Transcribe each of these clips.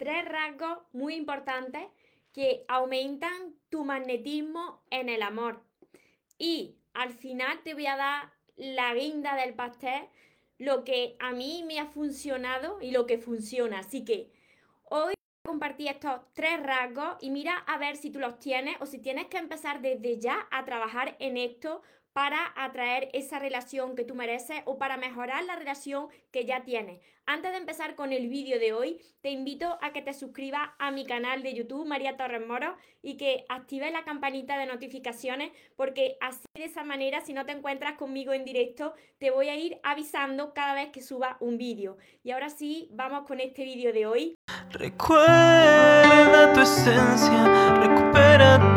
tres rasgos muy importantes que aumentan tu magnetismo en el amor. Y al final te voy a dar la guinda del pastel, lo que a mí me ha funcionado y lo que funciona. Así que hoy compartir estos tres rasgos y mira a ver si tú los tienes o si tienes que empezar desde ya a trabajar en esto para atraer esa relación que tú mereces o para mejorar la relación que ya tienes. Antes de empezar con el vídeo de hoy, te invito a que te suscribas a mi canal de YouTube, María Torres Moro, y que actives la campanita de notificaciones, porque así de esa manera, si no te encuentras conmigo en directo, te voy a ir avisando cada vez que suba un vídeo. Y ahora sí, vamos con este vídeo de hoy. Recuerda tu esencia, recupera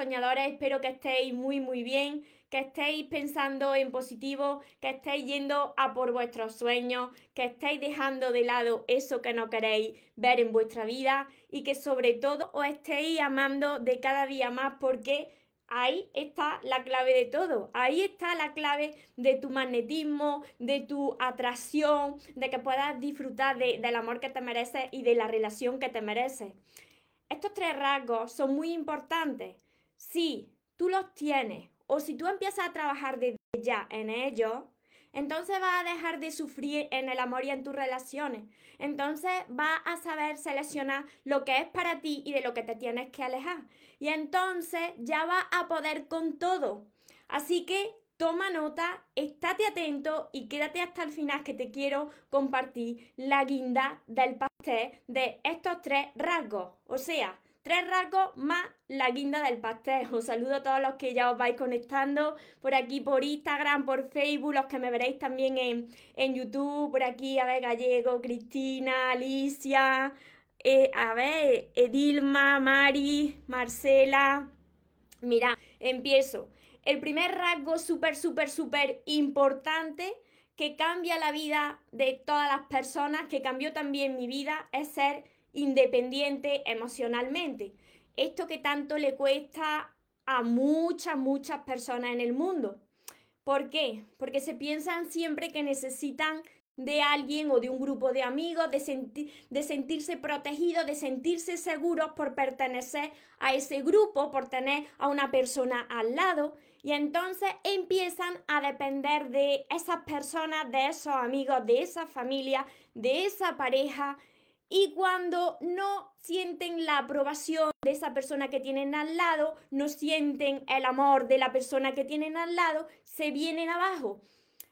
Soñadores, espero que estéis muy muy bien, que estéis pensando en positivo, que estéis yendo a por vuestros sueños, que estéis dejando de lado eso que no queréis ver en vuestra vida y que sobre todo os estéis amando de cada día más porque ahí está la clave de todo, ahí está la clave de tu magnetismo, de tu atracción, de que puedas disfrutar del amor que te mereces y de la relación que te mereces. Estos tres rasgos son muy importantes. Si tú los tienes o si tú empiezas a trabajar desde ya en ellos, entonces vas a dejar de sufrir en el amor y en tus relaciones. Entonces vas a saber seleccionar lo que es para ti y de lo que te tienes que alejar. Y entonces ya vas a poder con todo. Así que toma nota, estate atento y quédate hasta el final que te quiero compartir la guinda del pastel de estos tres rasgos. O sea, tres rasgos más la guinda del pastel. Os saludo a todos los que ya os vais conectando por aquí, por Instagram, por Facebook, los que me veréis también en, en YouTube, por aquí, a ver, Gallego, Cristina, Alicia, eh, a ver, Edilma, Mari, Marcela. Mira, empiezo. El primer rasgo súper, súper, súper importante que cambia la vida de todas las personas, que cambió también mi vida, es ser independiente emocionalmente. Esto que tanto le cuesta a muchas, muchas personas en el mundo. ¿Por qué? Porque se piensan siempre que necesitan de alguien o de un grupo de amigos, de, de sentirse protegidos, de sentirse seguros por pertenecer a ese grupo, por tener a una persona al lado. Y entonces empiezan a depender de esas personas, de esos amigos, de esa familia, de esa pareja. Y cuando no sienten la aprobación de esa persona que tienen al lado, no sienten el amor de la persona que tienen al lado, se vienen abajo.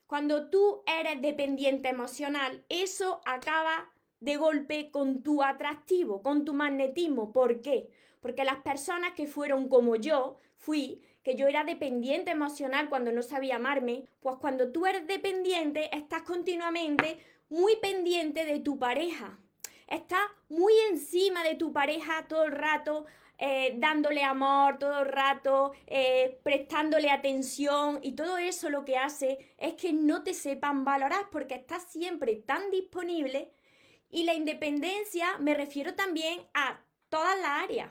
Cuando tú eres dependiente emocional, eso acaba de golpe con tu atractivo, con tu magnetismo. ¿Por qué? Porque las personas que fueron como yo, fui, que yo era dependiente emocional cuando no sabía amarme, pues cuando tú eres dependiente, estás continuamente muy pendiente de tu pareja. Estás muy encima de tu pareja todo el rato, eh, dándole amor todo el rato, eh, prestándole atención y todo eso lo que hace es que no te sepan valorar porque estás siempre tan disponible y la independencia me refiero también a todas las áreas.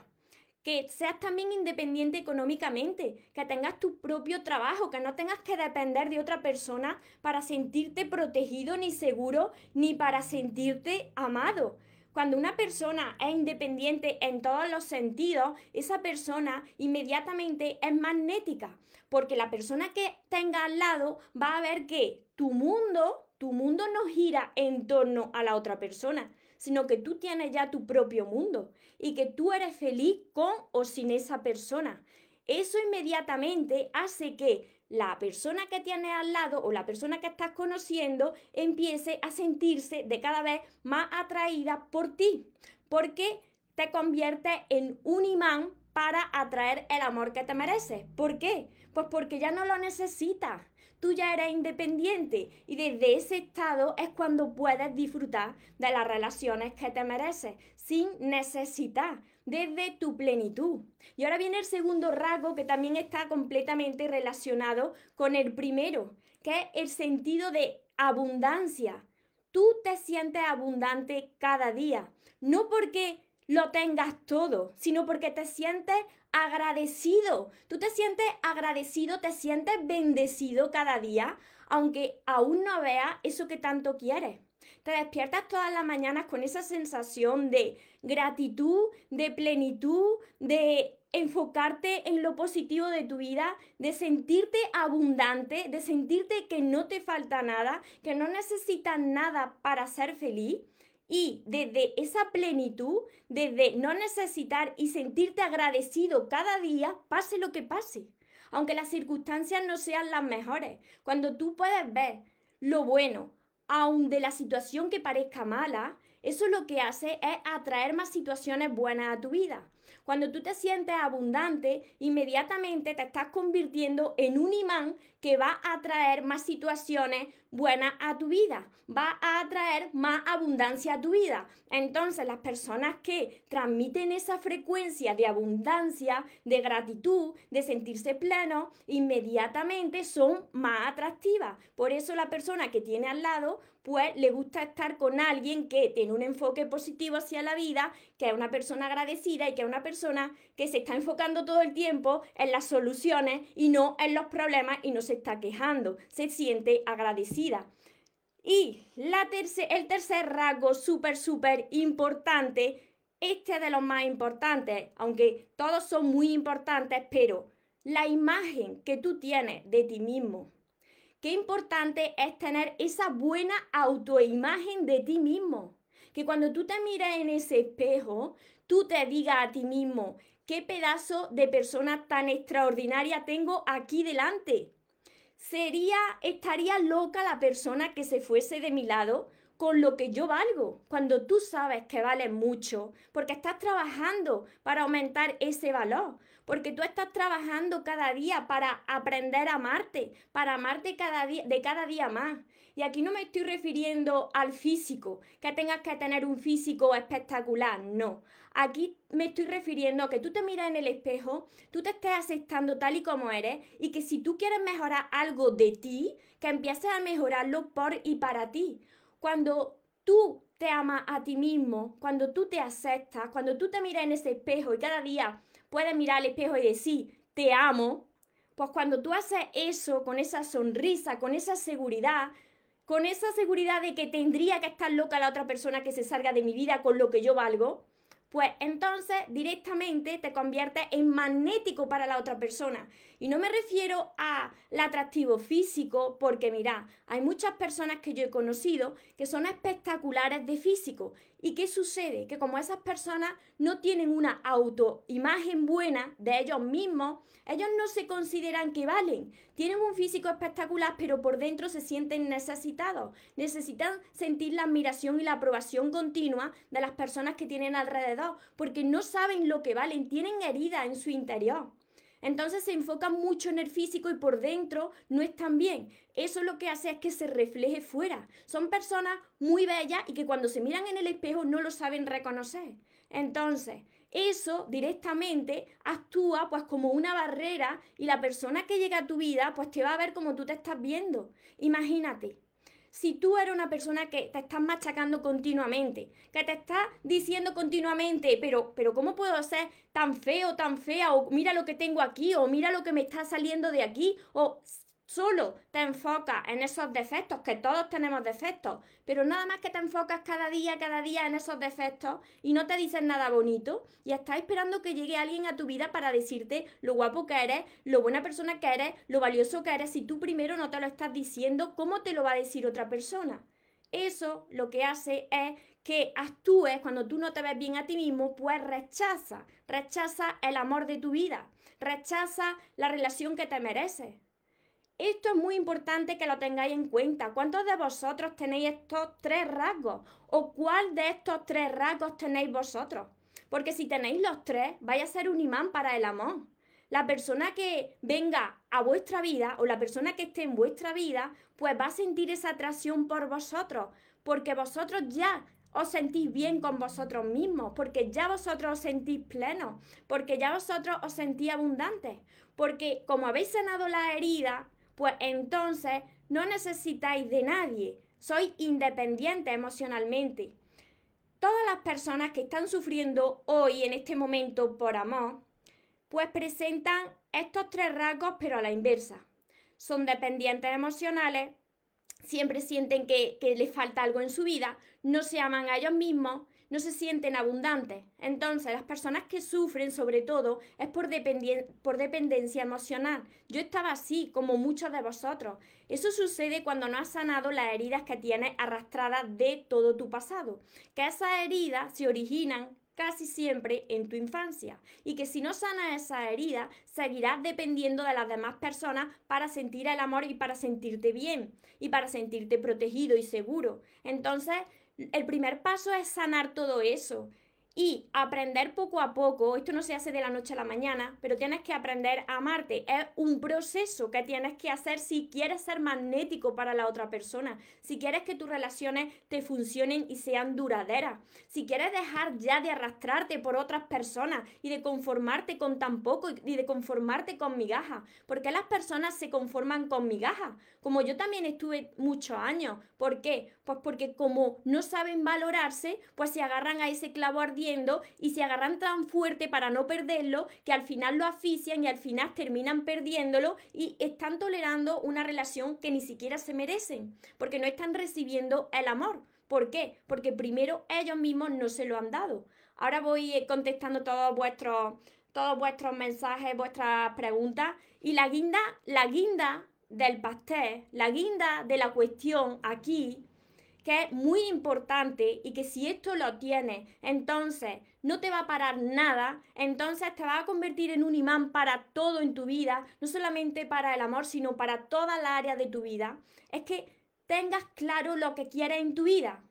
Que seas también independiente económicamente, que tengas tu propio trabajo, que no tengas que depender de otra persona para sentirte protegido ni seguro, ni para sentirte amado cuando una persona es independiente en todos los sentidos, esa persona inmediatamente es magnética, porque la persona que tenga al lado va a ver que tu mundo, tu mundo no gira en torno a la otra persona, sino que tú tienes ya tu propio mundo y que tú eres feliz con o sin esa persona. Eso inmediatamente hace que la persona que tienes al lado o la persona que estás conociendo empiece a sentirse de cada vez más atraída por ti, porque te convierte en un imán para atraer el amor que te mereces. ¿Por qué? Pues porque ya no lo necesitas. Tú ya eres independiente y desde ese estado es cuando puedes disfrutar de las relaciones que te mereces sin necesitar desde tu plenitud. Y ahora viene el segundo rasgo que también está completamente relacionado con el primero, que es el sentido de abundancia. Tú te sientes abundante cada día, no porque lo tengas todo, sino porque te sientes agradecido. Tú te sientes agradecido, te sientes bendecido cada día, aunque aún no veas eso que tanto quieres. Te despiertas todas las mañanas con esa sensación de gratitud, de plenitud, de enfocarte en lo positivo de tu vida, de sentirte abundante, de sentirte que no te falta nada, que no necesitas nada para ser feliz. Y desde esa plenitud, desde no necesitar y sentirte agradecido cada día, pase lo que pase, aunque las circunstancias no sean las mejores, cuando tú puedes ver lo bueno, aun de la situación que parezca mala, eso lo que hace es atraer más situaciones buenas a tu vida. Cuando tú te sientes abundante, inmediatamente te estás convirtiendo en un imán que va a atraer más situaciones buenas a tu vida, va a atraer más abundancia a tu vida. Entonces las personas que transmiten esa frecuencia de abundancia, de gratitud, de sentirse pleno, inmediatamente son más atractivas. Por eso la persona que tiene al lado pues le gusta estar con alguien que tiene un enfoque positivo hacia la vida, que es una persona agradecida y que es una persona que se está enfocando todo el tiempo en las soluciones y no en los problemas y no se está quejando, se siente agradecida. Y la el tercer rasgo súper, súper importante, este de los más importantes, aunque todos son muy importantes, pero la imagen que tú tienes de ti mismo qué importante es tener esa buena autoimagen de ti mismo. Que cuando tú te mires en ese espejo, tú te digas a ti mismo, qué pedazo de persona tan extraordinaria tengo aquí delante. Sería, estaría loca la persona que se fuese de mi lado con lo que yo valgo. Cuando tú sabes que vales mucho, porque estás trabajando para aumentar ese valor, porque tú estás trabajando cada día para aprender a amarte, para amarte cada día, de cada día más. Y aquí no me estoy refiriendo al físico, que tengas que tener un físico espectacular, no. Aquí me estoy refiriendo a que tú te miras en el espejo, tú te estés aceptando tal y como eres y que si tú quieres mejorar algo de ti, que empieces a mejorarlo por y para ti. Cuando tú te amas a ti mismo, cuando tú te aceptas, cuando tú te miras en ese espejo y cada día puedes mirar al espejo y decir, te amo, pues cuando tú haces eso con esa sonrisa, con esa seguridad, con esa seguridad de que tendría que estar loca la otra persona que se salga de mi vida con lo que yo valgo, pues entonces directamente te conviertes en magnético para la otra persona. Y no me refiero al atractivo físico, porque mira, hay muchas personas que yo he conocido que son espectaculares de físico. ¿Y qué sucede? Que como esas personas no tienen una autoimagen buena de ellos mismos, ellos no se consideran que valen. Tienen un físico espectacular, pero por dentro se sienten necesitados. Necesitan sentir la admiración y la aprobación continua de las personas que tienen alrededor, porque no saben lo que valen, tienen heridas en su interior. Entonces se enfocan mucho en el físico y por dentro no están bien. Eso lo que hace es que se refleje fuera. Son personas muy bellas y que cuando se miran en el espejo no lo saben reconocer. Entonces, eso directamente actúa pues como una barrera y la persona que llega a tu vida pues te va a ver como tú te estás viendo. Imagínate, si tú eres una persona que te estás machacando continuamente, que te estás diciendo continuamente, pero, pero ¿cómo puedo ser tan feo, tan fea? O mira lo que tengo aquí, o mira lo que me está saliendo de aquí, o solo te enfocas en esos defectos, que todos tenemos defectos, pero nada más que te enfocas cada día, cada día en esos defectos y no te dices nada bonito y estás esperando que llegue alguien a tu vida para decirte lo guapo que eres, lo buena persona que eres, lo valioso que eres, si tú primero no te lo estás diciendo, ¿cómo te lo va a decir otra persona? Eso lo que hace es que actúes cuando tú no te ves bien a ti mismo, pues rechaza, rechaza el amor de tu vida, rechaza la relación que te mereces, esto es muy importante que lo tengáis en cuenta. ¿Cuántos de vosotros tenéis estos tres rasgos? ¿O cuál de estos tres rasgos tenéis vosotros? Porque si tenéis los tres, vais a ser un imán para el amor. la persona que venga a vuestra vida o la persona que esté en vuestra vida, pues va a sentir esa atracción por vosotros, porque vosotros ya os sentís bien con vosotros mismos, porque ya vosotros os sentís plenos, porque ya vosotros os sentís abundantes, porque como habéis sanado la herida, pues entonces no necesitáis de nadie, sois independientes emocionalmente. Todas las personas que están sufriendo hoy en este momento por amor, pues presentan estos tres rasgos pero a la inversa. Son dependientes emocionales, siempre sienten que, que les falta algo en su vida, no se aman a ellos mismos, no se sienten abundantes. Entonces, las personas que sufren sobre todo es por, por dependencia emocional. Yo estaba así, como muchos de vosotros. Eso sucede cuando no has sanado las heridas que tienes arrastradas de todo tu pasado. Que esas heridas se originan casi siempre en tu infancia y que si no sanas esa herida, seguirás dependiendo de las demás personas para sentir el amor y para sentirte bien y para sentirte protegido y seguro. Entonces, el primer paso es sanar todo eso y aprender poco a poco, esto no se hace de la noche a la mañana, pero tienes que aprender a amarte. Es un proceso que tienes que hacer si quieres ser magnético para la otra persona, si quieres que tus relaciones te funcionen y sean duraderas, si quieres dejar ya de arrastrarte por otras personas y de conformarte con tan poco y de conformarte con migajas, porque las personas se conforman con migajas, como yo también estuve muchos años. ¿Por qué? Pues porque como no saben valorarse, pues se agarran a ese clavo ardiente y se agarran tan fuerte para no perderlo que al final lo asfixian y al final terminan perdiéndolo y están tolerando una relación que ni siquiera se merecen porque no están recibiendo el amor. ¿Por qué? Porque primero ellos mismos no se lo han dado. Ahora voy eh, contestando todos vuestros, todos vuestros mensajes, vuestras preguntas y la guinda, la guinda del pastel, la guinda de la cuestión aquí que es muy importante y que si esto lo tienes, entonces no te va a parar nada, entonces te va a convertir en un imán para todo en tu vida, no solamente para el amor, sino para toda la área de tu vida, es que tengas claro lo que quieres en tu vida.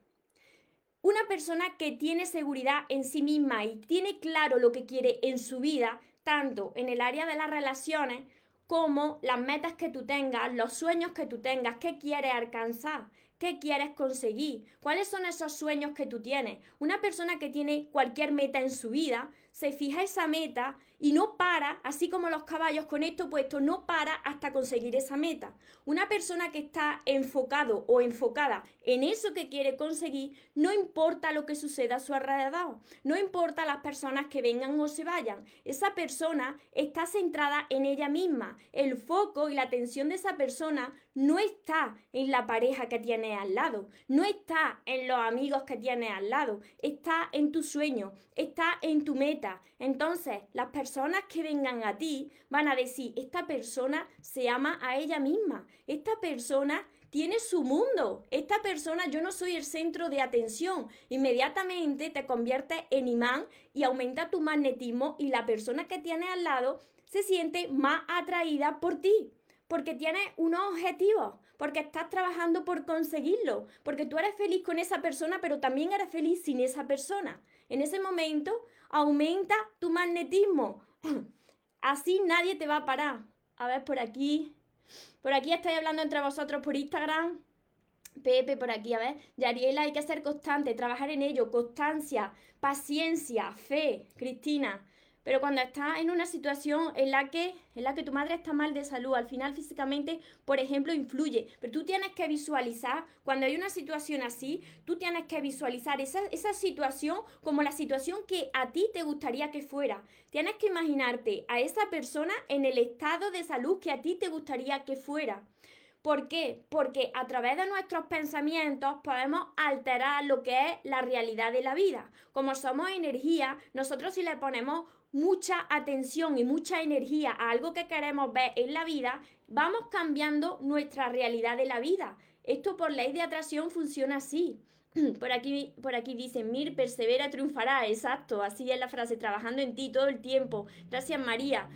Una persona que tiene seguridad en sí misma y tiene claro lo que quiere en su vida, tanto en el área de las relaciones como las metas que tú tengas, los sueños que tú tengas, qué quieres alcanzar. ¿Qué quieres conseguir? ¿Cuáles son esos sueños que tú tienes? Una persona que tiene cualquier meta en su vida se fija esa meta y no para, así como los caballos con esto puesto, no para hasta conseguir esa meta. Una persona que está enfocado o enfocada en eso que quiere conseguir, no importa lo que suceda a su alrededor, no importa las personas que vengan o se vayan, esa persona está centrada en ella misma. El foco y la atención de esa persona no está en la pareja que tiene al lado, no está en los amigos que tiene al lado, está en tu sueño, está en tu meta. Entonces, las personas que vengan a ti van a decir, esta persona se ama a ella misma, esta persona tiene su mundo, esta persona yo no soy el centro de atención. Inmediatamente te conviertes en imán y aumenta tu magnetismo y la persona que tiene al lado se siente más atraída por ti porque tienes unos objetivos, porque estás trabajando por conseguirlo, porque tú eres feliz con esa persona, pero también eres feliz sin esa persona. En ese momento aumenta tu magnetismo. Así nadie te va a parar. A ver, por aquí. Por aquí estáis hablando entre vosotros por Instagram. Pepe, por aquí, a ver. Yariela, hay que ser constante, trabajar en ello, constancia, paciencia, fe. Cristina, pero cuando estás en una situación en la que en la que tu madre está mal de salud, al final físicamente, por ejemplo, influye, pero tú tienes que visualizar, cuando hay una situación así, tú tienes que visualizar esa, esa situación como la situación que a ti te gustaría que fuera. Tienes que imaginarte a esa persona en el estado de salud que a ti te gustaría que fuera. ¿Por qué? Porque a través de nuestros pensamientos podemos alterar lo que es la realidad de la vida. Como somos energía, nosotros si le ponemos mucha atención y mucha energía a algo que queremos ver en la vida, vamos cambiando nuestra realidad de la vida. Esto por ley de atracción funciona así. Por aquí, por aquí dice, Mir, persevera, triunfará. Exacto, así es la frase, trabajando en ti todo el tiempo. Gracias, María.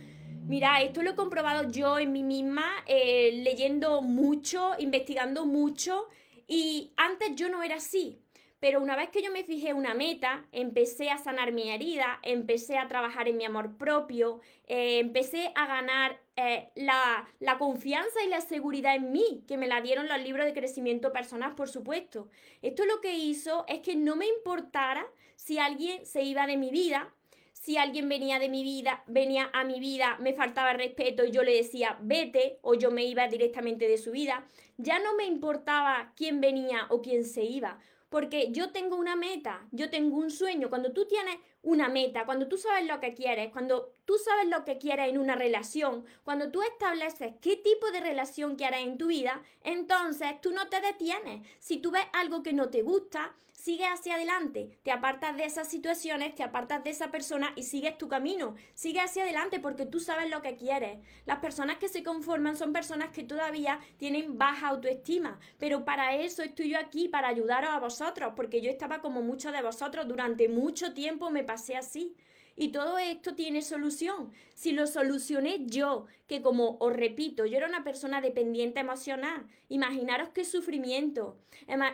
Mira, esto lo he comprobado yo en mí misma, eh, leyendo mucho, investigando mucho, y antes yo no era así. Pero una vez que yo me fijé una meta, empecé a sanar mi herida, empecé a trabajar en mi amor propio, eh, empecé a ganar eh, la, la, confianza y la seguridad en mí, que me la dieron los libros de crecimiento personal, por supuesto. Esto lo que hizo es que no me importara si alguien se iba de mi vida, si alguien venía de mi vida, venía a mi vida, me faltaba respeto y yo le decía vete o yo me iba directamente de su vida, ya no me importaba quién venía o quién se iba, porque yo tengo una meta, yo tengo un sueño. Cuando tú tienes una meta, cuando tú sabes lo que quieres, cuando tú sabes lo que quieres en una relación, cuando tú estableces qué tipo de relación quieres en tu vida, entonces tú no te detienes. Si tú ves algo que no te gusta, sigue hacia adelante, te apartas de esas situaciones, te apartas de esa persona y sigues tu camino, sigue hacia adelante porque tú sabes lo que quieres. Las personas que se conforman son personas que todavía tienen baja autoestima, pero para eso estoy yo aquí, para ayudaros a vosotros, porque yo estaba como muchos de vosotros durante mucho tiempo, me pasé así. Y todo esto tiene solución. Si lo solucioné yo, que como os repito, yo era una persona dependiente emocional, imaginaros qué sufrimiento.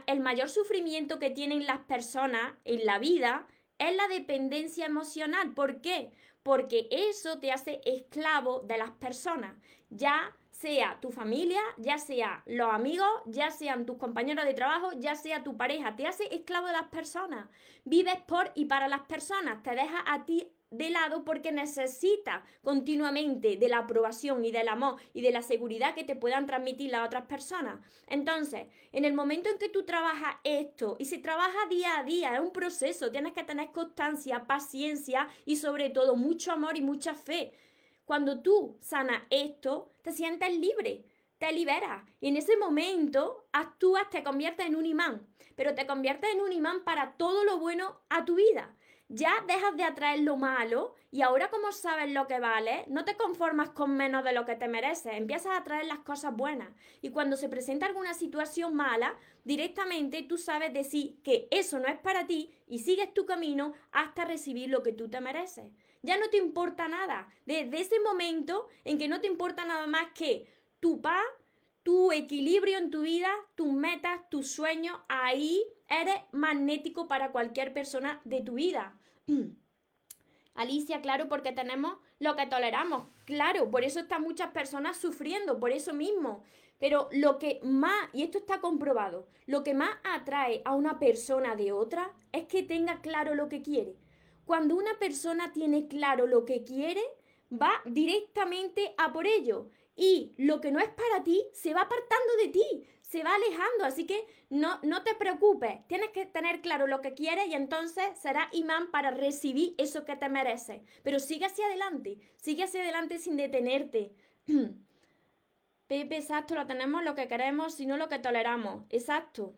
El mayor sufrimiento que tienen las personas en la vida es la dependencia emocional. ¿Por qué? Porque eso te hace esclavo de las personas. Ya sea tu familia, ya sea los amigos, ya sean tus compañeros de trabajo, ya sea tu pareja, te hace esclavo de las personas. Vives por y para las personas, te deja a ti de lado porque necesitas continuamente de la aprobación y del amor y de la seguridad que te puedan transmitir las otras personas. Entonces, en el momento en que tú trabajas esto y se trabaja día a día, es un proceso, tienes que tener constancia, paciencia y sobre todo mucho amor y mucha fe. Cuando tú sanas esto, te sientes libre, te liberas. Y en ese momento actúas, te conviertes en un imán, pero te conviertes en un imán para todo lo bueno a tu vida. Ya dejas de atraer lo malo y ahora como sabes lo que vale, no te conformas con menos de lo que te mereces, empiezas a atraer las cosas buenas. Y cuando se presenta alguna situación mala, directamente tú sabes decir que eso no es para ti y sigues tu camino hasta recibir lo que tú te mereces ya no te importa nada. Desde ese momento en que no te importa nada más que tu paz, tu equilibrio en tu vida, tus metas, tus sueños, ahí eres magnético para cualquier persona de tu vida. Alicia, claro, porque tenemos lo que toleramos. Claro, por eso están muchas personas sufriendo, por eso mismo. Pero lo que más, y esto está comprobado, lo que más atrae a una persona de otra es que tenga claro lo que quiere. Cuando una persona tiene claro lo que quiere, va directamente a por ello. Y lo que no es para ti se va apartando de ti, se va alejando. Así que no, no te preocupes, tienes que tener claro lo que quieres y entonces será imán para recibir eso que te mereces. Pero sigue hacia adelante, sigue hacia adelante sin detenerte. Pepe, exacto, lo tenemos lo que queremos, sino lo que toleramos. Exacto.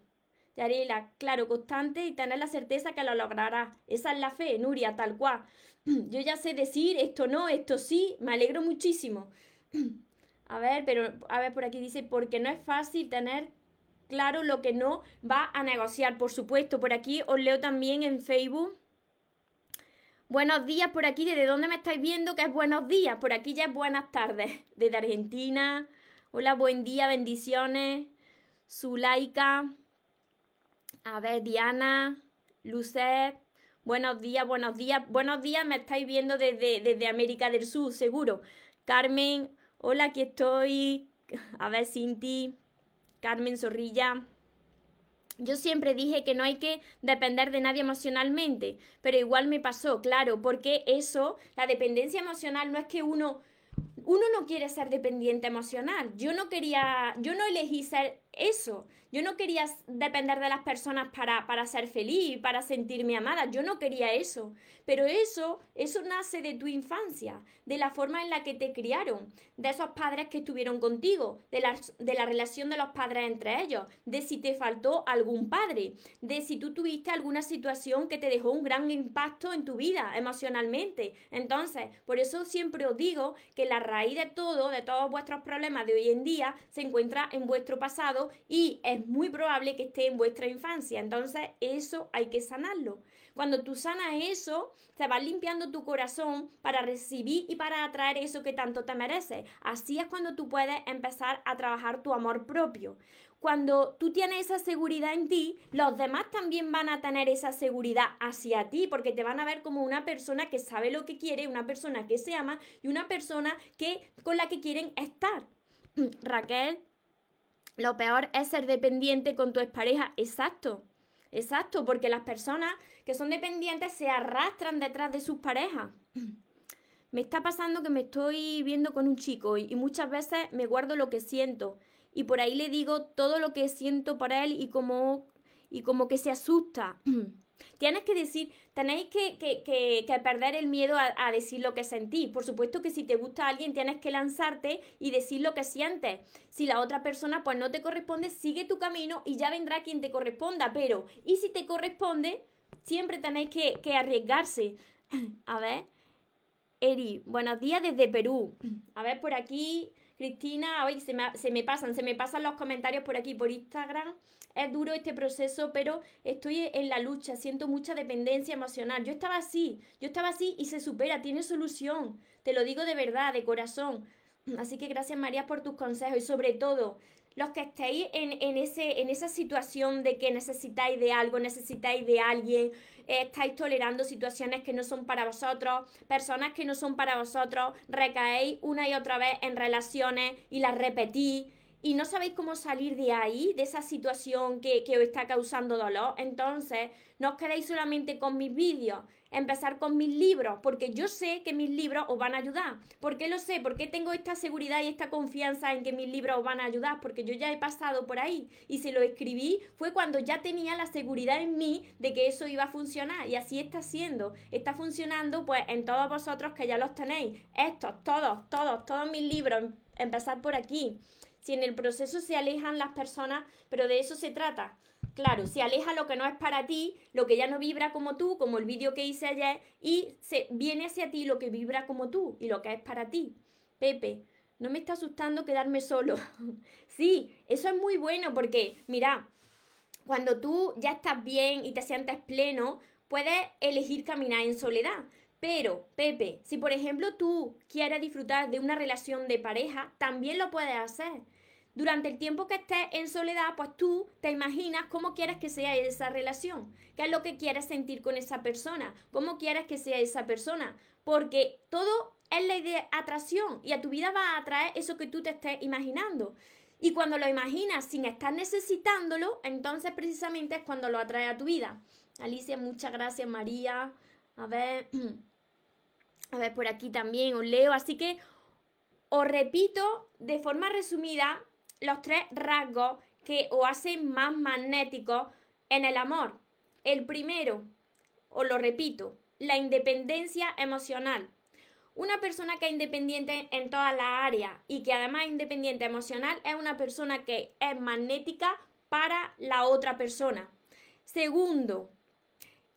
Yarela, claro, constante y tener la certeza que lo lograrás. Esa es la fe, Nuria, tal cual. Yo ya sé decir esto no, esto sí, me alegro muchísimo. A ver, pero a ver, por aquí dice, porque no es fácil tener claro lo que no va a negociar, por supuesto. Por aquí os leo también en Facebook. Buenos días por aquí, ¿desde dónde me estáis viendo? Que es buenos días, por aquí ya es buenas tardes. Desde Argentina. Hola, buen día, bendiciones. Zulaika. A ver, Diana, Lucet, buenos días, buenos días, buenos días, me estáis viendo desde, desde América del Sur, seguro. Carmen, hola, aquí estoy. A ver, Cinti, Carmen Zorrilla. Yo siempre dije que no hay que depender de nadie emocionalmente, pero igual me pasó, claro, porque eso, la dependencia emocional no es que uno uno no quiere ser dependiente emocional. Yo no quería, yo no elegí ser eso. Yo no quería depender de las personas para, para ser feliz, para sentirme amada. Yo no quería eso. Pero eso, eso nace de tu infancia, de la forma en la que te criaron, de esos padres que estuvieron contigo, de la, de la relación de los padres entre ellos, de si te faltó algún padre, de si tú tuviste alguna situación que te dejó un gran impacto en tu vida emocionalmente. Entonces, por eso siempre os digo que la raíz de todo, de todos vuestros problemas de hoy en día, se encuentra en vuestro pasado y es muy probable que esté en vuestra infancia. Entonces, eso hay que sanarlo. Cuando tú sanas eso, te vas limpiando tu corazón para recibir y para atraer eso que tanto te mereces. Así es cuando tú puedes empezar a trabajar tu amor propio. cuando tú tienes esa seguridad en ti, los demás también van a tener esa seguridad hacia ti, porque te van a ver como una persona que sabe lo que quiere, una persona que se ama y una persona que, con la que quieren estar. Raquel, lo peor es ser dependiente con tu expareja. Exacto, exacto, porque las personas que son dependientes se arrastran detrás de sus parejas. Me está pasando que me estoy viendo con un chico y, muchas veces me guardo lo que siento y por ahí le digo todo lo que siento por él y como, y como que se asusta. Tienes que decir, tenéis que, que, que, perder el miedo a, decir lo que sentís. Por supuesto que si te gusta alguien tienes que lanzarte y decir lo que sientes. Si la otra persona pues no te corresponde, sigue tu camino y ya vendrá quien te corresponda. Pero, ¿y si te corresponde? Siempre tenéis que, que arriesgarse. A ver, Eri, buenos días desde Perú. A ver, por aquí Cristina, hoy se me, se me pasan, se me pasan los comentarios por aquí, por Instagram. Es duro este proceso, pero estoy en la lucha, siento mucha dependencia emocional. Yo estaba así, yo estaba así y se supera, tiene solución. Te lo digo de verdad, de corazón. Así que gracias María por tus consejos y sobre todo los que estéis en, en, ese, en esa situación de que necesitáis de algo, necesitáis de alguien, estáis tolerando situaciones que no son para vosotros, personas que no son para vosotros, recaéis una y otra vez en relaciones y las repetís. Y no sabéis cómo salir de ahí, de esa situación que, que os está causando dolor, entonces no os quedéis solamente con mis vídeos, empezar con mis libros, porque yo sé que mis libros os van a ayudar. ¿Por qué lo sé? ¿Por qué tengo esta seguridad y esta confianza en que mis libros os van a ayudar? Porque yo ya he pasado por ahí y si lo escribí fue cuando ya tenía la seguridad en mí de que eso iba a funcionar y así está siendo. Está funcionando pues en todos vosotros que ya los tenéis. Estos, todos, todos, todos mis libros. Empezar por aquí. Si en el proceso se alejan las personas, pero de eso se trata Claro, se aleja lo que no es para ti, lo que ya no vibra como tú, como el vídeo que hice ayer, y se viene hacia ti lo que vibra como tú y lo que es para ti. Pepe, no me está asustando quedarme solo. sí, eso es muy bueno porque, mira, cuando tú ya estás bien y te sientes pleno, puedes elegir caminar en soledad. Pero, Pepe, si por ejemplo tú quieres disfrutar de una relación de pareja, también lo puedes hacer durante el tiempo que estés en soledad, pues tú te imaginas cómo quieres que sea esa relación, qué es lo que quieres sentir con esa persona, cómo quieres que sea esa persona, porque todo es ley de atracción y a tu vida va a atraer eso que tú te estés imaginando. Y cuando lo imaginas sin estar necesitándolo, entonces precisamente es cuando lo atrae a tu vida. Alicia, muchas gracias, María. A ver, a ver, por aquí también os leo. Así que os repito de forma resumida los tres rasgos que os hacen más magnéticos en el amor. El primero, os lo repito, la independencia emocional. Una persona que es independiente en todas las áreas y que además es independiente emocional es una persona que es magnética para la otra persona. Segundo,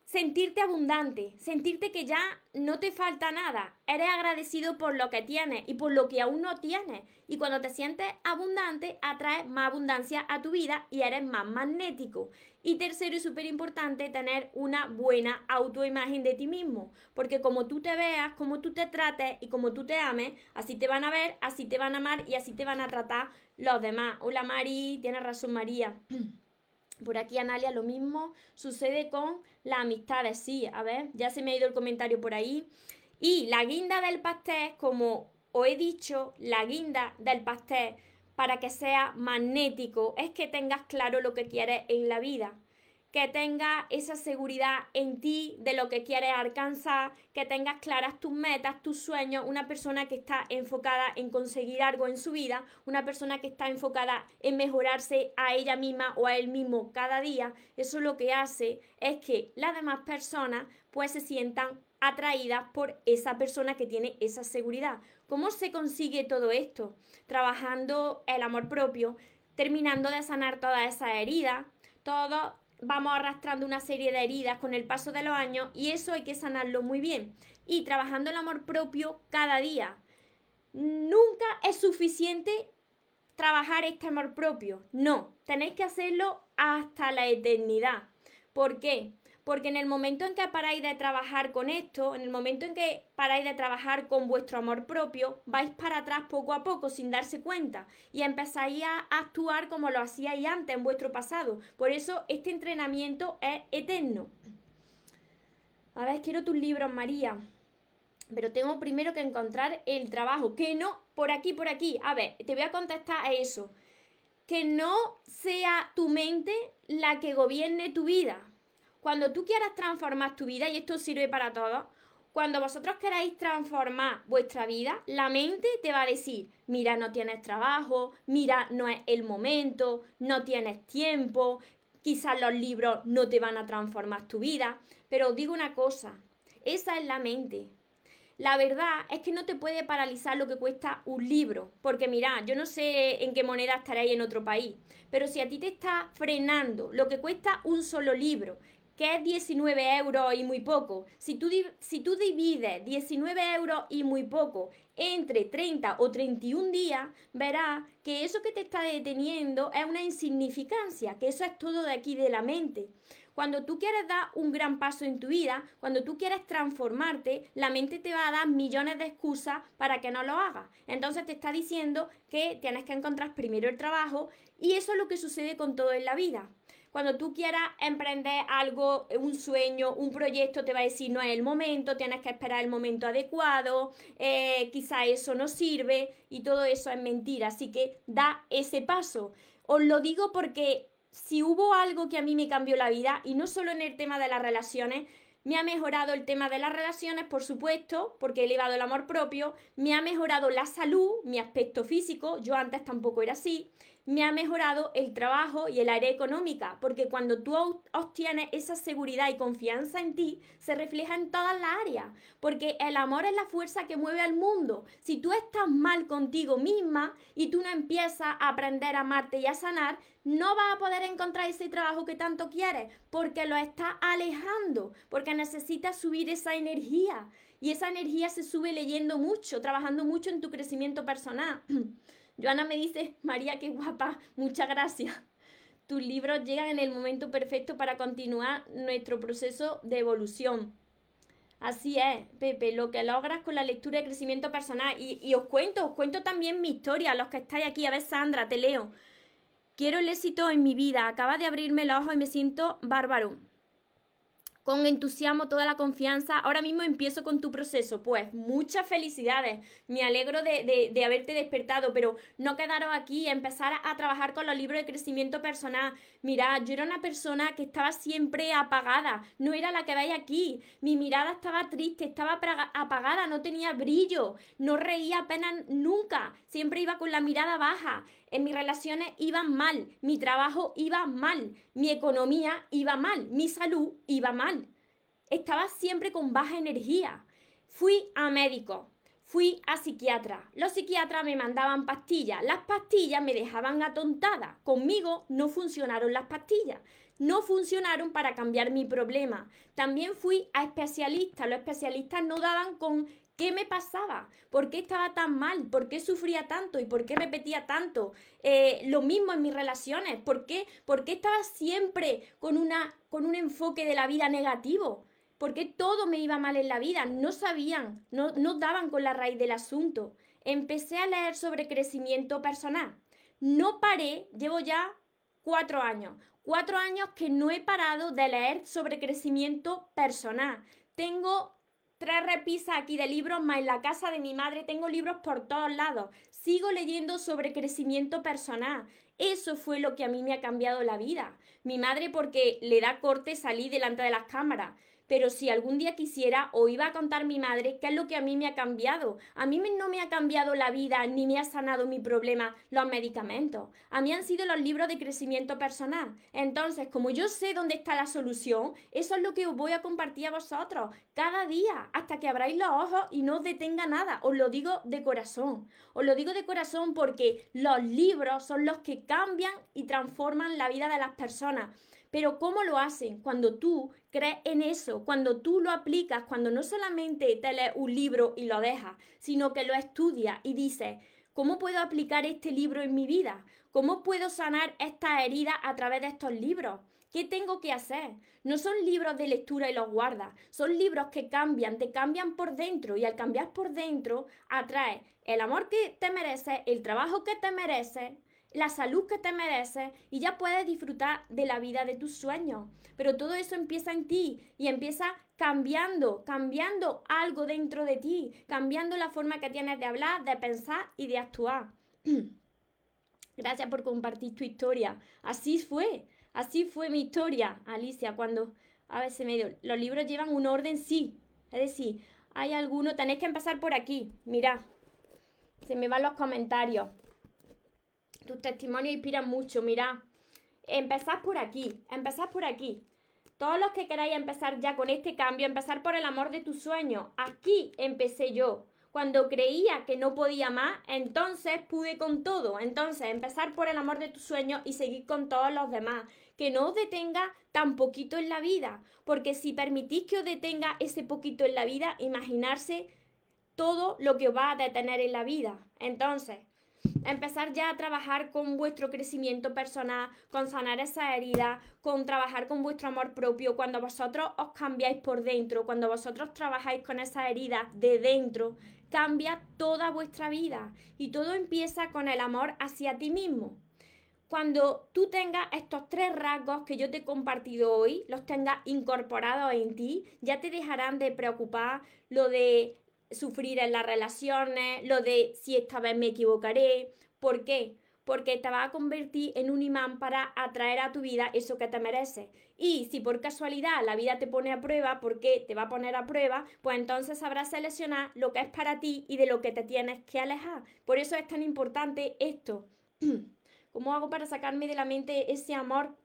sentirte abundante, sentirte que ya no te falta nada, eres agradecido por lo que tienes y por lo que aún no tienes. Y cuando te sientes abundante, atraes más abundancia a tu vida y eres más magnético. Y tercero y súper importante, tener una buena autoimagen de ti mismo. Porque como tú te veas, como tú te trates y como tú te ames, así te van a ver, así te van a amar y así te van a tratar los demás. Hola Mari, tienes razón María. Por aquí, Analia, lo mismo sucede con las amistades. Sí, a ver, ya se me ha ido el comentario por ahí. Y la guinda del pastel, como os he dicho, la guinda del pastel para que sea magnético es que tengas claro lo que quieres en la vida que tengas esa seguridad en ti de lo que quieres alcanzar, que tengas claras tus metas, tus sueños, una persona que está enfocada en conseguir algo en su vida, una persona que está enfocada en mejorarse a ella misma o a él mismo cada día, eso lo que hace es que las demás personas pues se sientan atraídas por esa persona que tiene esa seguridad. ¿Cómo se consigue todo esto? Trabajando el amor propio, terminando de sanar todas esas heridas, todo vamos arrastrando una serie de heridas con el paso de los años y eso hay que sanarlo muy bien. Y trabajando el amor propio cada día. Nunca es suficiente trabajar este amor propio. No, tenéis que hacerlo hasta la eternidad. ¿Por qué? Porque en el momento en que paráis de trabajar con esto, en el momento en que paráis de trabajar con vuestro amor propio, vais para atrás poco a poco sin darse cuenta y empezáis a actuar como lo hacíais antes en vuestro pasado. Por eso este entrenamiento es eterno. A ver, quiero tus libros, María. Pero tengo primero que encontrar el trabajo. Que no, por aquí, por aquí. A ver, te voy a contestar a eso. Que no sea tu mente la que gobierne tu vida cuando tú quieras transformar tu vida, y esto sirve para todos, cuando vosotros queráis transformar vuestra vida, la mente te va a decir, mira, no tienes trabajo, mira, no es el momento, no tienes tiempo, quizás los libros no te van a transformar tu vida, pero os digo una cosa, esa es la mente. La verdad es que no te puede paralizar lo que cuesta un libro, porque mira, yo no sé en qué moneda estaréis en otro país, pero si a ti te está frenando lo que cuesta un solo libro, que es 19 euros y muy poco. Si tú, si tú divides 19 euros y muy poco entre 30 o 31 días, verás que eso que te está deteniendo es una insignificancia, que eso es todo de aquí de la mente. Cuando tú quieres dar un gran paso en tu vida, cuando tú quieres transformarte, la mente te va a dar millones de excusas para que no lo hagas. Entonces te está diciendo que tienes que encontrar primero el trabajo y eso es lo que sucede con todo en la vida. Cuando tú quieras emprender algo, un sueño, un proyecto, te va a decir no es el momento, tienes que esperar el momento adecuado, eh, quizá eso no sirve y todo eso es mentira. Así que da ese paso. Os lo digo porque si hubo algo que a mí me cambió la vida, y no solo en el tema de las relaciones, me ha mejorado el tema de las relaciones, por supuesto, porque he elevado el amor propio, me ha mejorado la salud, mi aspecto físico, yo antes tampoco era así, me ha mejorado el trabajo y el área económica, porque cuando tú obtienes esa seguridad y confianza en ti, se refleja en todas las áreas, porque el amor es la fuerza que mueve al mundo. Si tú estás mal contigo misma y tú no empiezas a aprender a amarte y a sanar, no vas a poder encontrar ese trabajo que tanto quieres, porque lo estás alejando, porque necesitas subir esa energía. Y esa energía se sube leyendo mucho, trabajando mucho en tu crecimiento personal. Joana me dice, María, qué guapa, muchas gracias. Tus libros llegan en el momento perfecto para continuar nuestro proceso de evolución. Así es, Pepe, lo que logras con la lectura de crecimiento personal. Y, y, os cuento, os cuento también mi historia, los que estáis aquí. A ver, Sandra, te leo. Quiero el éxito en mi vida. Acaba de abrirme los ojos y me siento bárbaro con entusiasmo, toda la confianza. Ahora mismo empiezo con tu proceso. Pues muchas felicidades. Me alegro de, de, haberte despertado, pero no quedaros aquí, empezar a, trabajar con los libros de crecimiento personal. Mira, yo era una persona que estaba siempre apagada, no era la que veis aquí. Mi mirada estaba triste, estaba apagada, no tenía brillo, no reía apenas nunca, siempre iba con la mirada baja en mis relaciones iban mal, mi trabajo iba mal, mi economía iba mal, mi salud iba mal. Estaba siempre con baja energía. Fui a médico, fui a psiquiatra. Los psiquiatras me mandaban pastillas. Las pastillas me dejaban atontada. Conmigo no funcionaron las pastillas. No funcionaron para cambiar mi problema. También fui a especialistas. Los especialistas no daban con ¿Qué me pasaba? ¿Por qué estaba tan mal? ¿Por qué sufría tanto? ¿Y por qué repetía tanto? Eh, lo mismo en mis relaciones. ¿Por qué? ¿Por qué estaba siempre con, una, con un enfoque de la vida negativo? ¿Por qué todo me iba mal en la vida? No sabían, no, no daban con la raíz del asunto. Empecé a leer sobre crecimiento personal. No paré, llevo ya cuatro años. Cuatro años que no he parado de leer sobre crecimiento personal. Tengo tres repisas aquí de libros, más en la casa de mi madre tengo libros por todos lados. Sigo leyendo sobre crecimiento personal. Eso fue lo que a mí me ha cambiado la vida. Mi madre porque le da corte salir delante de las cámaras pero si algún día quisiera o iba a contar mi madre qué es lo que a mí me ha cambiado. A mí no me ha cambiado la vida ni me ha sanado mi problema los medicamentos. A mí han sido los libros de crecimiento personal. Entonces, como yo sé dónde está la solución, eso es lo que os voy a compartir a vosotros cada día hasta que abráis los ojos y no os detenga nada. Os lo digo de corazón. Os lo digo de corazón porque los libros son los que cambian y transforman la vida de las personas. Pero ¿cómo lo hacen? Cuando tú crees en eso, cuando tú lo aplicas, cuando no solamente te lees un libro y lo dejas, sino que lo estudias y dices, ¿cómo puedo aplicar este libro en mi vida? ¿Cómo puedo sanar estas heridas a través de estos libros? ¿Qué tengo que hacer? No son libros de lectura y los guardas, son libros que cambian, te cambian por dentro y al cambiar por dentro atrae el amor que te mereces, el trabajo que te mereces, la salud que te mereces y ya puedes disfrutar de la vida de tus sueños. Pero todo eso empieza en ti y empieza cambiando, cambiando algo dentro de ti, cambiando la forma que tienes de hablar, de pensar y de actuar. Gracias por compartir tu historia. Así fue, así fue mi historia, Alicia, cuando a veces me dio, los libros llevan un orden, sí. Es decir, hay alguno, tenéis que empezar por aquí. Mirad, se me van los comentarios. Tus testimonios inspiran mucho, mira. Empezad por aquí, empezad por aquí. Todos los que queráis empezar ya con este cambio, empezar por el amor de tus sueños. Aquí empecé yo. Cuando creía que no podía más, entonces pude con todo. Entonces, empezar por el amor de tus sueños y seguir con todos los demás. Que no os detenga tan poquito en la vida. Porque si permitís que os detenga ese poquito en la vida, imaginarse todo lo que os va a detener en la vida. Entonces, empezar ya a trabajar con vuestro crecimiento personal, con sanar esa herida, con trabajar con vuestro amor propio, cuando vosotros os cambiáis por dentro, cuando vosotros trabajáis con esa herida de dentro, cambia toda vuestra vida y todo empieza con el amor hacia ti mismo. Cuando tú tengas estos tres rasgos que yo te he compartido hoy, los tengas incorporados en ti, ya te dejarán de preocupar lo de sufrir en las relaciones, lo de si esta vez me equivocaré. ¿Por qué? Porque te va a convertir en un imán para atraer a tu vida eso que te mereces. Y si por casualidad la vida te pone a prueba, ¿por qué te va a poner a prueba? Pues entonces sabrás seleccionar lo que es para ti y de lo que te tienes que alejar. Por eso es tan importante esto. ¿Cómo hago para sacarme de la mente ese amor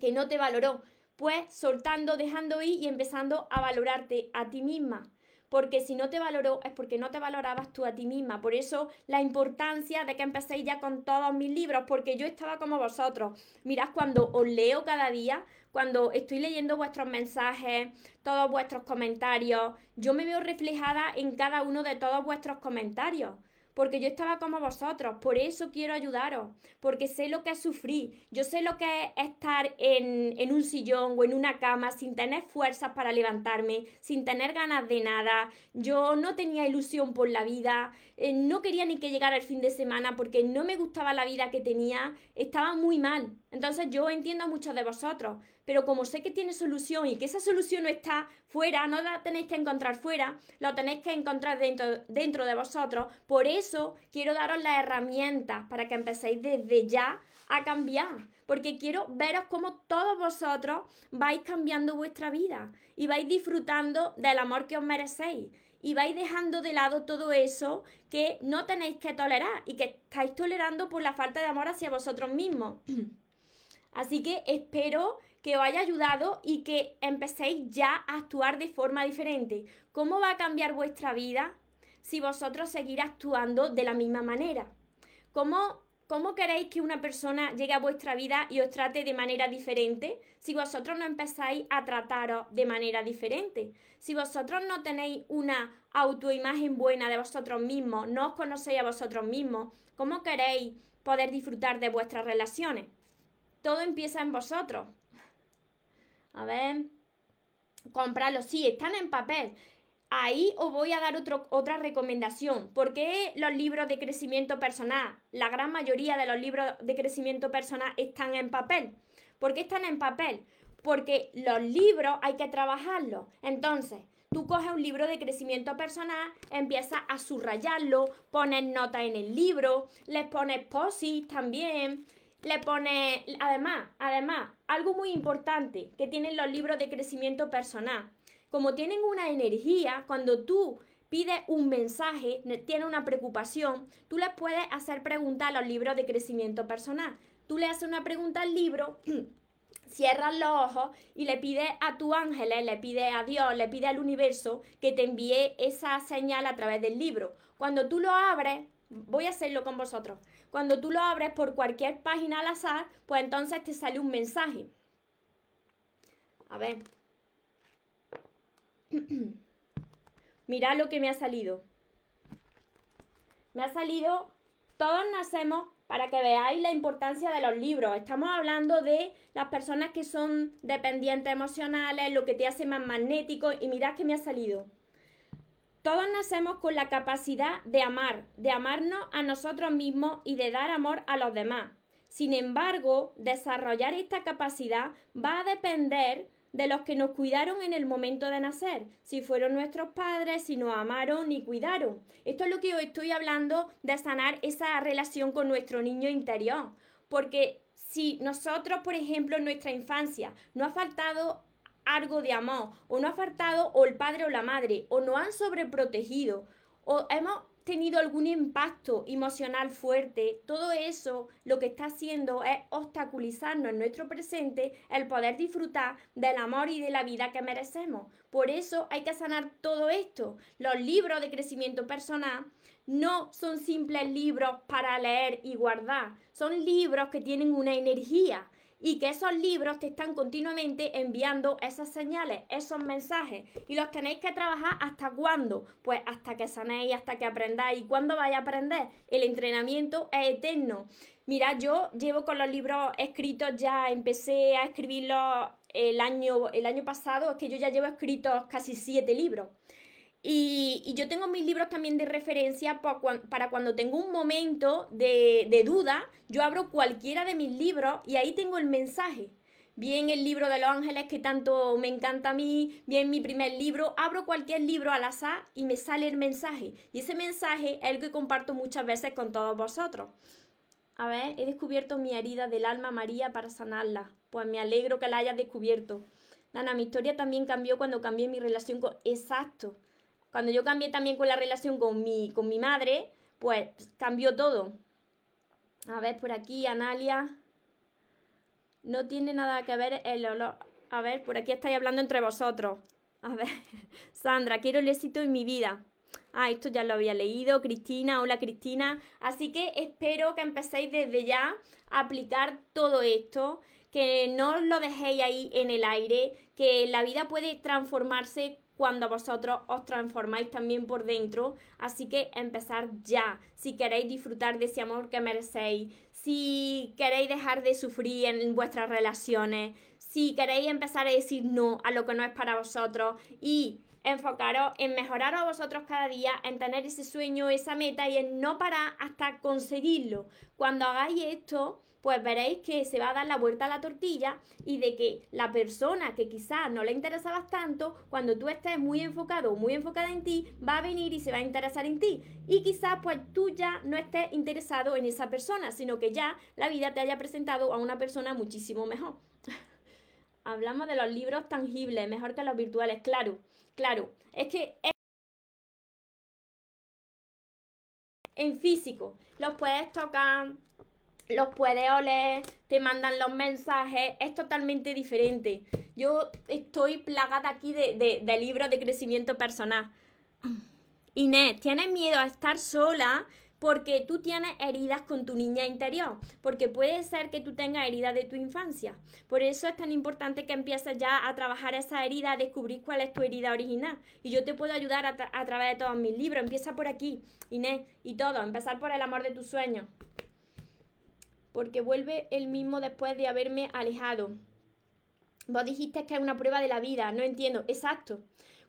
que no te valoró? Pues soltando, dejando ir y empezando a valorarte a ti misma porque si no te valoró es porque no te valorabas tú a ti misma. Por eso la importancia de que empecéis ya con todos mis libros, porque yo estaba como vosotros. Mirad, cuando os leo cada día, cuando estoy leyendo vuestros mensajes, todos vuestros comentarios, yo me veo reflejada en cada uno de todos vuestros comentarios porque yo estaba como vosotros, por eso quiero ayudaros, porque sé lo que es sufrir, yo sé lo que es estar en, un sillón o en una cama sin tener fuerzas para levantarme, sin tener ganas de nada, yo no tenía ilusión por la vida, eh, no quería ni que llegara el fin de semana porque no me gustaba la vida que tenía, estaba muy mal. Entonces yo entiendo a muchos de vosotros, pero como sé que tiene solución y que esa solución no está fuera, no la tenéis que encontrar fuera, lo tenéis que encontrar dentro, dentro de vosotros. Por eso quiero daros las herramientas para que empecéis desde ya a cambiar, porque quiero veros cómo todos vosotros vais cambiando vuestra vida y vais disfrutando del amor que os merecéis y vais dejando de lado todo eso que no tenéis que tolerar y que estáis tolerando por la falta de amor hacia vosotros mismos. Así que espero que os haya ayudado y que empecéis ya a actuar de forma diferente. ¿Cómo va a cambiar vuestra vida si vosotros seguir actuando de la misma manera? ¿Cómo, ¿Cómo queréis que una persona llegue a vuestra vida y os trate de manera diferente si vosotros no empezáis a trataros de manera diferente? Si vosotros no tenéis una autoimagen buena de vosotros mismos, no os conocéis a vosotros mismos, ¿cómo queréis poder disfrutar de vuestras relaciones? Todo empieza en vosotros. A ver. Comprarlos. Sí, están en papel. Ahí os voy a dar otra recomendación. ¿Por qué los libros de crecimiento personal? La gran mayoría de los libros de crecimiento personal están en papel. ¿Por qué están en papel? Porque los libros hay que trabajarlos. Entonces, tú coges un libro de crecimiento personal, empiezas a subrayarlo, pones notas en el libro, les pones posis también, le pone, además, además, algo muy importante que tienen los libros de crecimiento personal. Como tienen una energía, cuando tú pides un mensaje, tiene una preocupación, tú le puedes hacer preguntas a los libros de crecimiento personal. Tú le haces una pregunta al libro, cierras los ojos y le pides a tu ángel, le pides a Dios, le pides al universo que te envíe esa señal a través del libro. Cuando tú lo abres, voy a hacerlo con vosotros. Cuando tú lo abres por cualquier página al azar, pues entonces te sale un mensaje. A ver. Mira lo que me ha salido. Me ha salido, todos nacemos para que veáis la importancia de los libros. Estamos hablando de las personas que son dependientes emocionales, lo que te hace más magnético y mirad que me ha salido. Todos nacemos con la capacidad de amar, de amarnos a nosotros mismos y de dar amor a los demás. Sin embargo, desarrollar esta capacidad va a depender de los que nos cuidaron en el momento de nacer, si fueron nuestros padres, si nos amaron y cuidaron. Esto es lo que os estoy hablando de sanar esa relación con nuestro niño interior, porque si nosotros, por ejemplo, en nuestra infancia no ha faltado algo de amor, o no ha faltado o el padre o la madre, o nos han sobreprotegido, o hemos tenido algún impacto emocional fuerte, todo eso lo que está haciendo es obstaculizarnos en nuestro presente el poder disfrutar del amor y de la vida que merecemos. Por eso hay que sanar todo esto. Los libros de crecimiento personal no son simples libros para leer y guardar, son libros que tienen una energía y que esos libros te están continuamente enviando esas señales, esos mensajes y los tenéis que trabajar hasta cuándo? Pues hasta que sanéis, hasta que aprendáis. ¿Y cuándo vais a aprender? El entrenamiento es eterno. Mira, yo llevo con los libros escritos ya, empecé a escribirlos el año, el año pasado, es que yo ya llevo escritos casi siete libros. Y, yo tengo mis libros también de referencia para cuando tengo un momento de, duda, yo abro cualquiera de mis libros y ahí tengo el mensaje. Bien el libro de los ángeles que tanto me encanta a mí, bien mi primer libro, abro cualquier libro al azar y me sale el mensaje. Y ese mensaje es el que comparto muchas veces con todos vosotros. A ver, he descubierto mi herida del alma María para sanarla. Pues me alegro que la hayas descubierto. Nana, mi historia también cambió cuando cambié mi relación con... Exacto. Cuando yo cambié también con la relación con mi, con mi madre, pues cambió todo. A ver, por aquí, Analia. No tiene nada que ver el olor. A ver, por aquí estáis hablando entre vosotros. A ver, Sandra, quiero el éxito en mi vida. Ah, esto ya lo había leído. Cristina, hola Cristina. Así que espero que empecéis desde ya a aplicar todo esto, que no lo dejéis ahí en el aire, que la vida puede transformarse cuando vosotros os transformáis también por dentro. Así que empezar ya, si queréis disfrutar de ese amor que merecéis, si queréis dejar de sufrir en vuestras relaciones, si queréis empezar a decir no a lo que no es para vosotros y enfocaros en mejorar a vosotros cada día, en tener ese sueño, esa meta y en no parar hasta conseguirlo. Cuando hagáis esto, pues veréis que se va a dar la vuelta a la tortilla y de que la persona que quizás no le interesabas tanto, cuando tú estés muy enfocado o muy enfocada en ti, va a venir y se va a interesar en ti. Y quizás pues tú ya no estés interesado en esa persona, sino que ya la vida te haya presentado a una persona muchísimo mejor. Hablamos de los libros tangibles, mejor que los virtuales, claro, claro. Es que... En físico, los puedes tocar, los puedes oler, te mandan los mensajes, es totalmente diferente. Yo estoy plagada aquí de, de, libros de crecimiento personal. Inés, ¿tienes miedo a estar sola? porque tú tienes heridas con tu niña interior, porque puede ser que tú tengas heridas de tu infancia. Por eso es tan importante que empieces ya a trabajar esa herida, a descubrir cuál es tu herida original. Y yo te puedo ayudar a, a través de todos mis libros. Empieza por aquí, Inés, y todo, empezar por el amor de tus sueños porque vuelve el mismo después de haberme alejado. Vos dijiste que es una prueba de la vida, no entiendo. Exacto.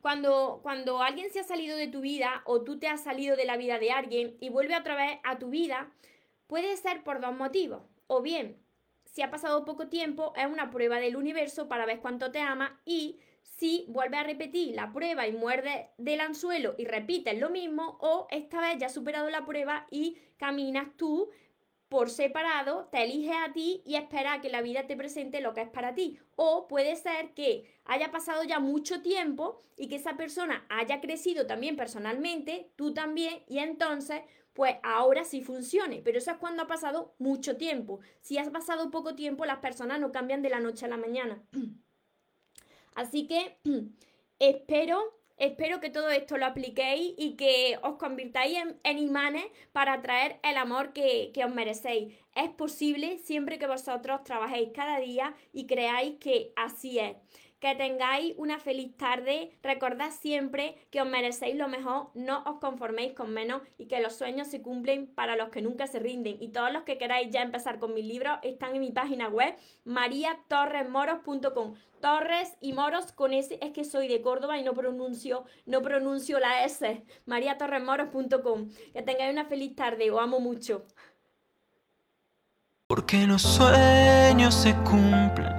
Cuando, cuando alguien se ha salido de tu vida o tú te has salido de la vida de alguien y vuelve otra vez a tu vida, puede ser por dos motivos. O bien, si ha pasado poco tiempo, es una prueba del universo para ver cuánto te ama y si vuelve a repetir la prueba y muerde del anzuelo y repites lo mismo, o esta vez ya has superado la prueba y caminas tú por separado, te eliges a ti y espera que la vida te presente lo que es para ti. O puede ser que haya pasado ya mucho tiempo y que esa persona haya crecido también personalmente, tú también, y entonces, pues ahora sí funcione. Pero eso es cuando ha pasado mucho tiempo. Si has pasado poco tiempo, las personas no cambian de la noche a la mañana. Así que espero Espero que todo esto lo apliquéis y que os convirtáis en, imanes para atraer el amor que, que, os merecéis. Es posible siempre que vosotros trabajéis cada día y creáis que así es. Que tengáis una feliz tarde. Recordad siempre que os merecéis lo mejor, no os conforméis con menos y que los sueños se cumplen para los que nunca se rinden. Y todos los que queráis ya empezar con mis libros están en mi página web mariatorresmoros.com. Torres y Moros con ese es que soy de Córdoba y no pronuncio, no pronuncio la S. mariatorresmoros.com. Que tengáis una feliz tarde, os amo mucho. Porque los sueños se cumplen,